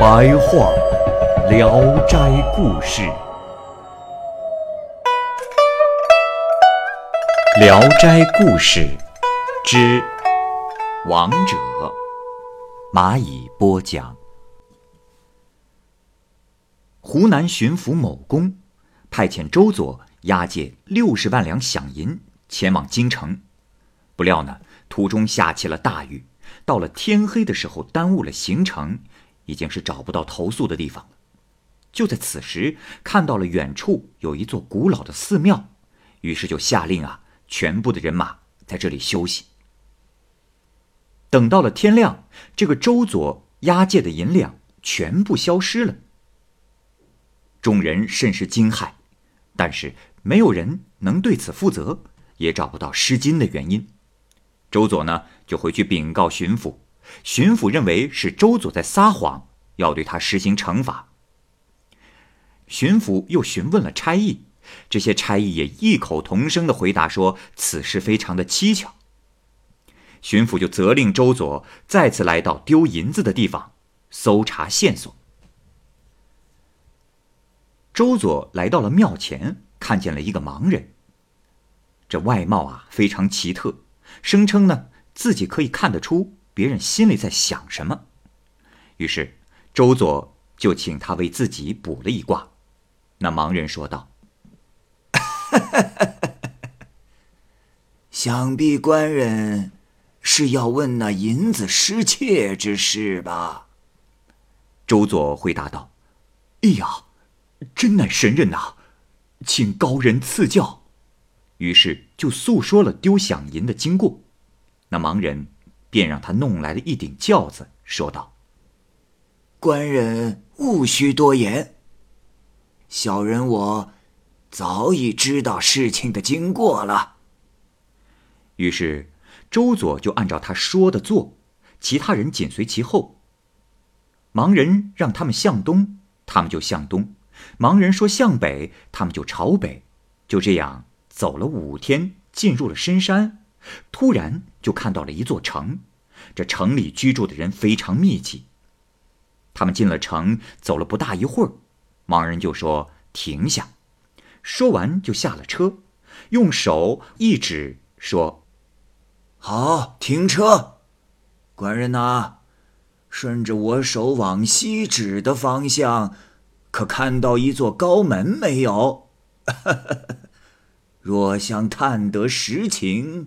白话《聊斋故事》，《聊斋故事》之王者，蚂蚁播讲。湖南巡抚某公派遣周佐押解六十万两饷银前往京城，不料呢，途中下起了大雨，到了天黑的时候，耽误了行程，已经是找不到投宿的地方了。就在此时，看到了远处有一座古老的寺庙，于是就下令啊，全部的人马在这里休息。等到了天亮，这个周佐押解的银两全部消失了。众人甚是惊骇，但是没有人能对此负责，也找不到失金的原因。周佐呢，就回去禀告巡抚，巡抚认为是周佐在撒谎，要对他实行惩罚。巡抚又询问了差役，这些差役也异口同声的回答说此事非常的蹊跷。巡抚就责令周佐再次来到丢银子的地方，搜查线索。周佐来到了庙前，看见了一个盲人。这外貌啊非常奇特，声称呢自己可以看得出别人心里在想什么。于是周佐就请他为自己卜了一卦。那盲人说道：“ 想必官人是要问那银子失窃之事吧？”周佐回答道：“哎呀！”真乃神人呐，请高人赐教。于是就诉说了丢响银的经过。那盲人便让他弄来了一顶轿子，说道：“官人勿需多言，小人我早已知道事情的经过了。”于是周佐就按照他说的做，其他人紧随其后。盲人让他们向东，他们就向东。盲人说向北，他们就朝北，就这样走了五天，进入了深山，突然就看到了一座城，这城里居住的人非常密集。他们进了城，走了不大一会儿，盲人就说停下，说完就下了车，用手一指说：“好，停车。”官人呐，顺着我手往西指的方向。可看到一座高门没有？若想探得实情，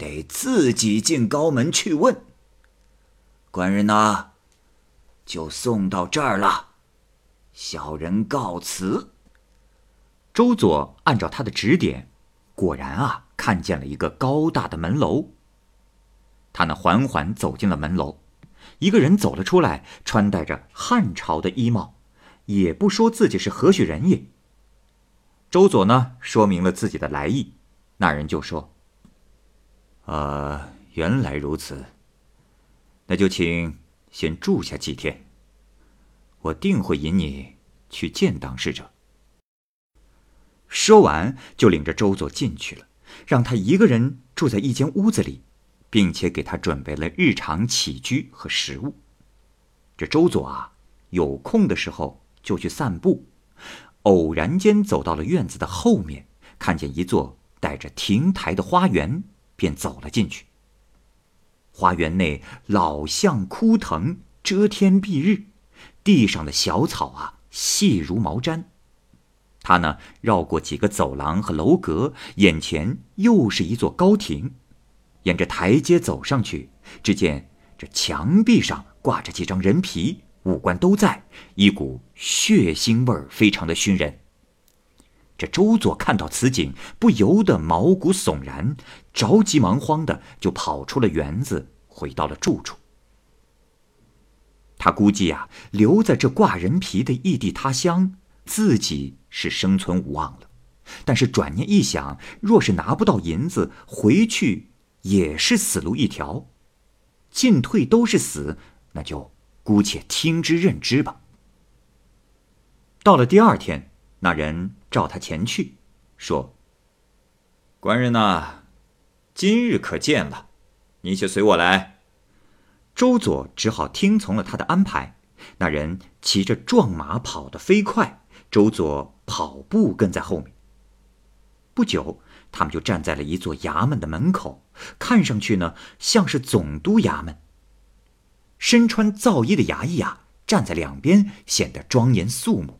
得自己进高门去问。官人呐，就送到这儿了。小人告辞。周佐按照他的指点，果然啊，看见了一个高大的门楼。他呢，缓缓走进了门楼，一个人走了出来，穿戴着汉朝的衣帽。也不说自己是何许人也。周佐呢，说明了自己的来意，那人就说：“啊，原来如此，那就请先住下几天，我定会引你去见当事者。”说完，就领着周佐进去了，让他一个人住在一间屋子里，并且给他准备了日常起居和食物。这周佐啊，有空的时候。就去散步，偶然间走到了院子的后面，看见一座带着亭台的花园，便走了进去。花园内老橡枯藤遮天蔽日，地上的小草啊细如毛毡。他呢绕过几个走廊和楼阁，眼前又是一座高亭，沿着台阶走上去，只见这墙壁上挂着几张人皮。五官都在，一股血腥味儿非常的熏人。这周佐看到此景，不由得毛骨悚然，着急忙慌的就跑出了园子，回到了住处。他估计呀，留在这挂人皮的异地他乡，自己是生存无望了。但是转念一想，若是拿不到银子，回去也是死路一条，进退都是死，那就姑且听之任之吧。到了第二天，那人召他前去，说：“官人呐，今日可见了，你且随我来。”周佐只好听从了他的安排。那人骑着壮马跑得飞快，周佐跑步跟在后面。不久，他们就站在了一座衙门的门口，看上去呢像是总督衙门。身穿皂衣的衙役啊，站在两边，显得庄严肃穆。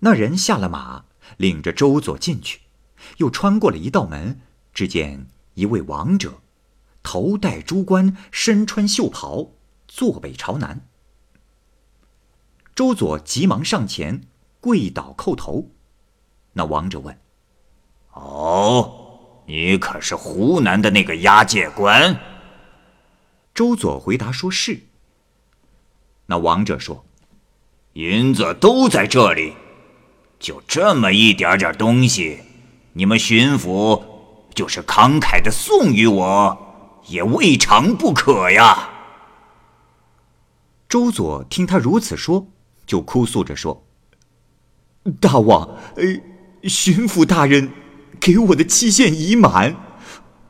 那人下了马，领着周佐进去，又穿过了一道门，只见一位王者。头戴珠冠，身穿绣袍，坐北朝南。周佐急忙上前，跪倒叩头。那王者问：“哦，你可是湖南的那个押解官？”周佐回答说是。那王者说：“银子都在这里，就这么一点点东西，你们巡抚就是慷慨的送与我。”也未尝不可呀。周佐听他如此说，就哭诉着说：“大王，呃，巡抚大人给我的期限已满，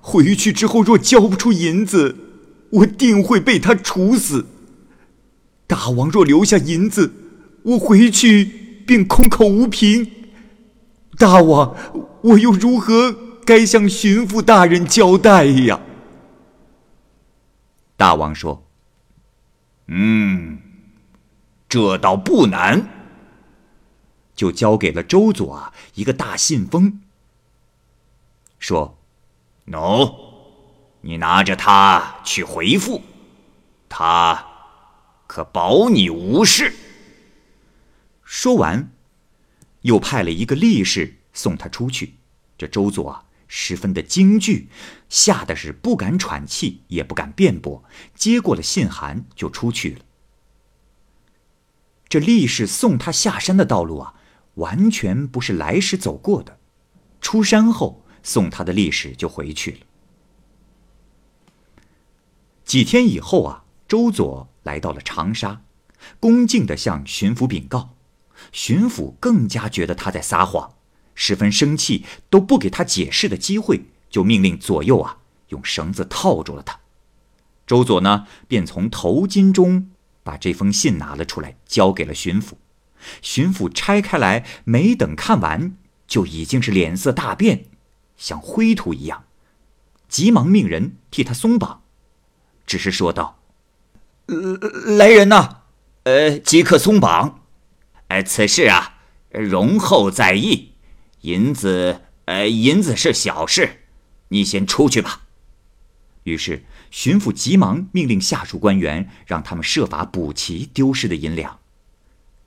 回去之后若交不出银子，我定会被他处死。大王若留下银子，我回去便空口无凭。大王，我又如何该向巡抚大人交代呀？”大王说：“嗯，这倒不难。”就交给了周佐啊一个大信封，说：“喏，你拿着它去回复，他可保你无事。”说完，又派了一个力士送他出去。这周佐啊。十分的惊惧，吓得是不敢喘气，也不敢辩驳，接过了信函就出去了。这力士送他下山的道路啊，完全不是来时走过的。出山后，送他的力士就回去了。几天以后啊，周佐来到了长沙，恭敬的向巡抚禀告，巡抚更加觉得他在撒谎。十分生气，都不给他解释的机会，就命令左右啊用绳子套住了他。周佐呢，便从头巾中把这封信拿了出来，交给了巡抚。巡抚拆开来，没等看完，就已经是脸色大变，像灰土一样，急忙命人替他松绑，只是说道：“来人呐，呃，即刻松绑。哎，此事啊，容后再议。”银子，呃，银子是小事，你先出去吧。于是巡抚急忙命令下属官员，让他们设法补齐丢失的银两。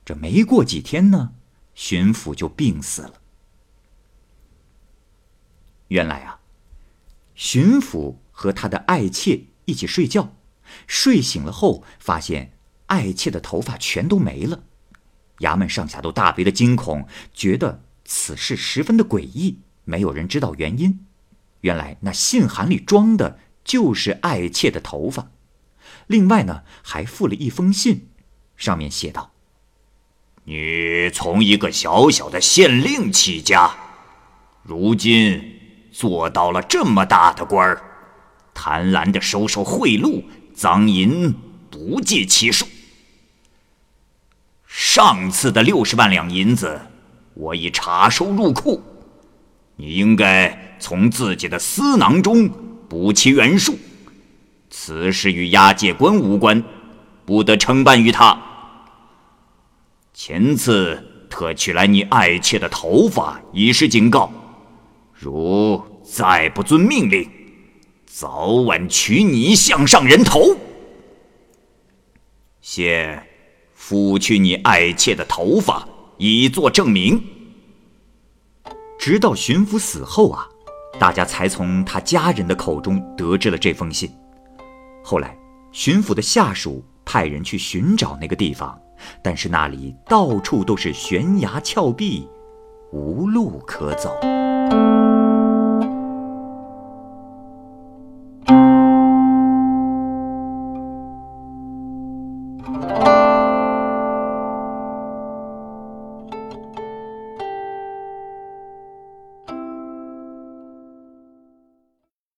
这没过几天呢，巡抚就病死了。原来啊，巡抚和他的爱妾一起睡觉，睡醒了后发现爱妾的头发全都没了，衙门上下都大为的惊恐，觉得。此事十分的诡异，没有人知道原因。原来那信函里装的就是爱妾的头发。另外呢，还附了一封信，上面写道：“你从一个小小的县令起家，如今做到了这么大的官儿，贪婪的收受贿赂，赃银不计其数。上次的六十万两银子。”我已查收入库，你应该从自己的私囊中补齐原数。此事与押解官无关，不得承办于他。前次特取来你爱妾的头发，以示警告。如再不遵命令，早晚取你项上人头。现拂去你爱妾的头发。以作证明。直到巡抚死后啊，大家才从他家人的口中得知了这封信。后来，巡抚的下属派人去寻找那个地方，但是那里到处都是悬崖峭壁，无路可走。